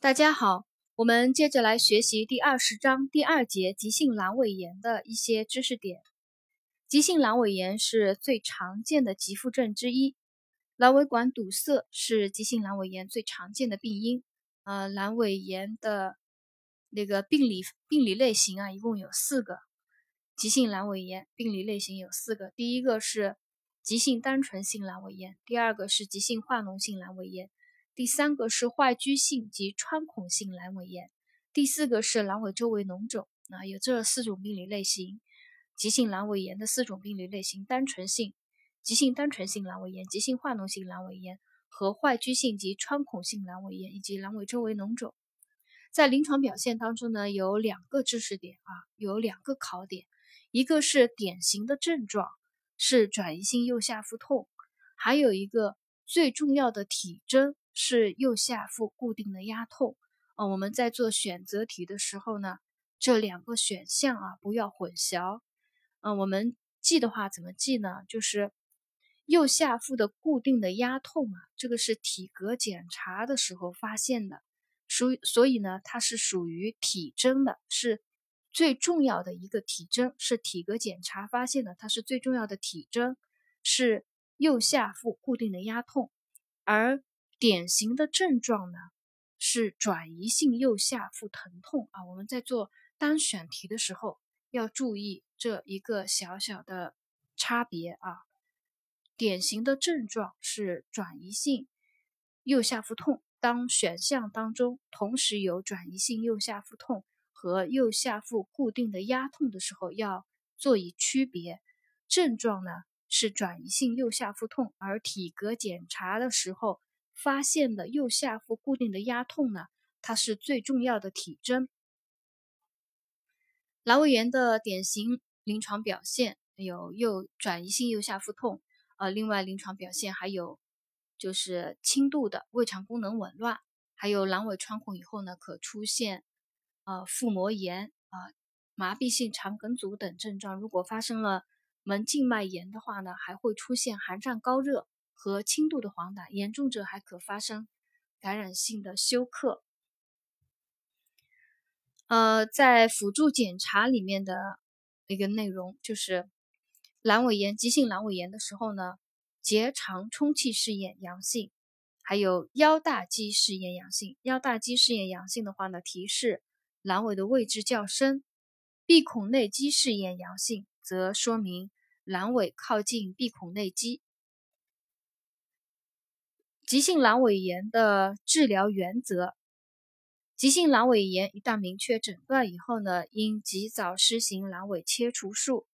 大家好，我们接着来学习第二十章第二节急性阑尾炎的一些知识点。急性阑尾炎是最常见的急腹症之一，阑尾管堵塞是急性阑尾炎最常见的病因。呃，阑尾炎的那个病理病理类型啊，一共有四个。急性阑尾炎病理类型有四个，第一个是急性单纯性阑尾炎，第二个是急性化脓性阑尾炎。第三个是坏疽性及穿孔性阑尾炎，第四个是阑尾周围脓肿。啊，有这四种病理类型，急性阑尾炎的四种病理类型：单纯性、急性单纯性阑尾炎、急性化脓性阑尾炎和坏疽性及穿孔性阑尾炎以及阑尾周围脓肿。在临床表现当中呢，有两个知识点啊，有两个考点，一个是典型的症状是转移性右下腹痛，还有一个最重要的体征。是右下腹固定的压痛啊！我们在做选择题的时候呢，这两个选项啊不要混淆。嗯，我们记的话怎么记呢？就是右下腹的固定的压痛啊，这个是体格检查的时候发现的，属所以呢，它是属于体征的，是最重要的一个体征，是体格检查发现的，它是最重要的体征，是右下腹固定的压痛，而。典型的症状呢是转移性右下腹疼痛啊，我们在做单选题的时候要注意这一个小小的差别啊。典型的症状是转移性右下腹痛，当选项当中同时有转移性右下腹痛和右下腹固定的压痛的时候，要做以区别。症状呢是转移性右下腹痛，而体格检查的时候。发现的右下腹固定的压痛呢，它是最重要的体征。阑尾炎的典型临床表现有右转移性右下腹痛，呃，另外临床表现还有就是轻度的胃肠功能紊乱，还有阑尾穿孔以后呢，可出现呃腹膜炎啊、麻痹性肠梗阻等症状。如果发生了门静脉炎的话呢，还会出现寒战高热。和轻度的黄疸，严重者还可发生感染性的休克。呃，在辅助检查里面的一个内容就是，阑尾炎急性阑尾炎的时候呢，结肠充气试验阳性，还有腰大肌试验阳性。腰大肌试验阳性的话呢，提示阑尾的位置较深；闭孔内肌试验阳性，则说明阑尾靠近闭孔内肌。急性阑尾炎的治疗原则：急性阑尾炎一旦明确诊断以后呢，应及早施行阑尾切除术。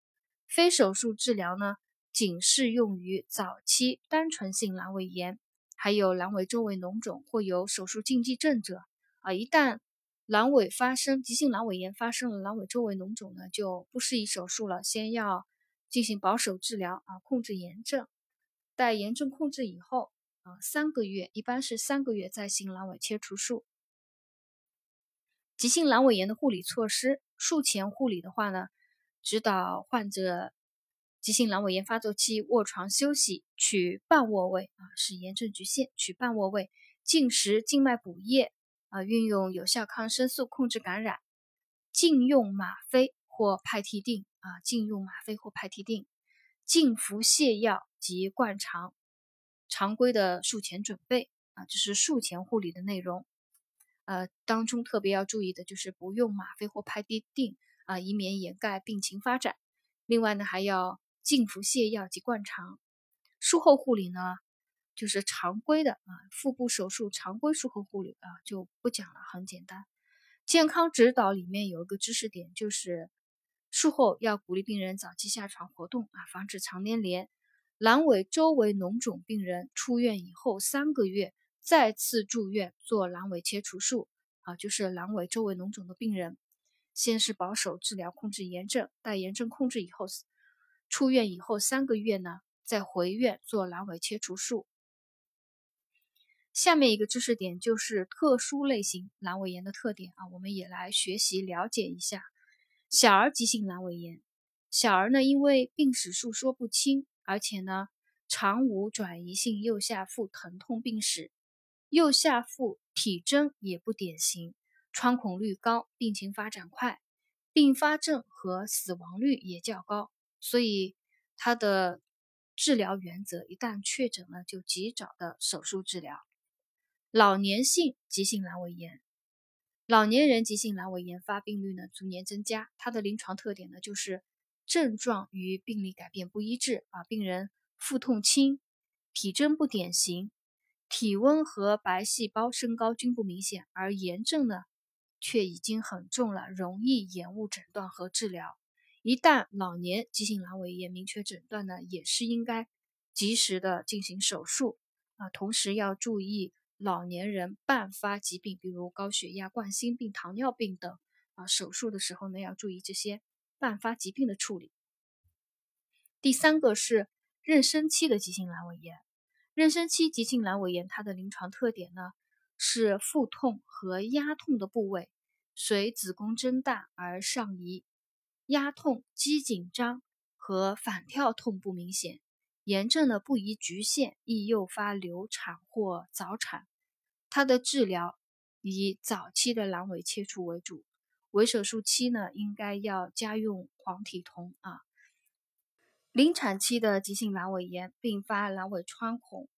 非手术治疗呢，仅适用于早期单纯性阑尾炎，还有阑尾周围脓肿或有手术禁忌症者。啊，一旦阑尾发生急性阑尾炎发生了阑尾周围脓肿呢，就不适宜手术了，先要进行保守治疗啊，控制炎症。待炎症控制以后。啊，三个月一般是三个月再行阑尾切除术。急性阑尾炎的护理措施，术前护理的话呢，指导患者急性阑尾炎发作期卧床休息，取半卧位啊，使炎症局限，取半卧位，禁食静脉补液啊，运用有效抗生素控制感染，禁用吗啡或派替啶啊，禁用吗啡或派替啶，禁服泻药及灌肠。常规的术前准备啊，这是术前护理的内容。呃，当中特别要注意的就是不用吗啡或派替啶啊，以免掩盖病情发展。另外呢，还要禁服泻药及灌肠。术后护理呢，就是常规的啊，腹部手术常规术后护理啊，就不讲了，很简单。健康指导里面有一个知识点，就是术后要鼓励病人早期下床活动啊，防止肠粘连。阑尾周围脓肿病人出院以后三个月再次住院做阑尾切除术啊，就是阑尾周围脓肿的病人，先是保守治疗控制炎症，待炎症控制以后，出院以后三个月呢再回院做阑尾切除术。下面一个知识点就是特殊类型阑尾炎的特点啊，我们也来学习了解一下小儿急性阑尾炎。小儿呢，因为病史述说不清。而且呢，常无转移性右下腹疼痛病史，右下腹体征也不典型，穿孔率高，病情发展快，并发症和死亡率也较高，所以它的治疗原则一旦确诊了，就及早的手术治疗。老年性急性阑尾炎，老年人急性阑尾炎发病率呢逐年增加，它的临床特点呢就是症状与病理改变不一致啊，病人腹痛轻，体征不典型。体温和白细胞升高均不明显，而炎症呢，却已经很重了，容易延误诊断和治疗。一旦老年急性阑尾炎明确诊断呢，也是应该及时的进行手术啊。同时要注意老年人伴发疾病，比如高血压、冠心病、糖尿病等啊。手术的时候呢，要注意这些伴发疾病的处理。第三个是妊娠期的急性阑尾炎。妊娠期急性阑尾炎，它的临床特点呢是腹痛和压痛的部位随子宫增大而上移，压痛、肌紧张和反跳痛不明显，炎症呢不宜局限，易诱发流产或早产。它的治疗以早期的阑尾切除为主，微手术期呢应该要加用黄体酮啊。临产期的急性阑尾炎并发阑尾穿孔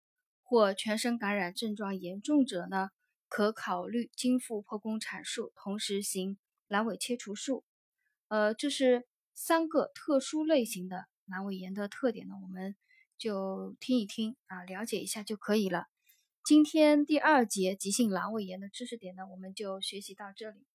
或全身感染症状严重者呢，可考虑经腹剖宫产术，同时行阑尾切除术。呃，这是三个特殊类型的阑尾炎的特点呢，我们就听一听啊，了解一下就可以了。今天第二节急性阑尾炎的知识点呢，我们就学习到这里。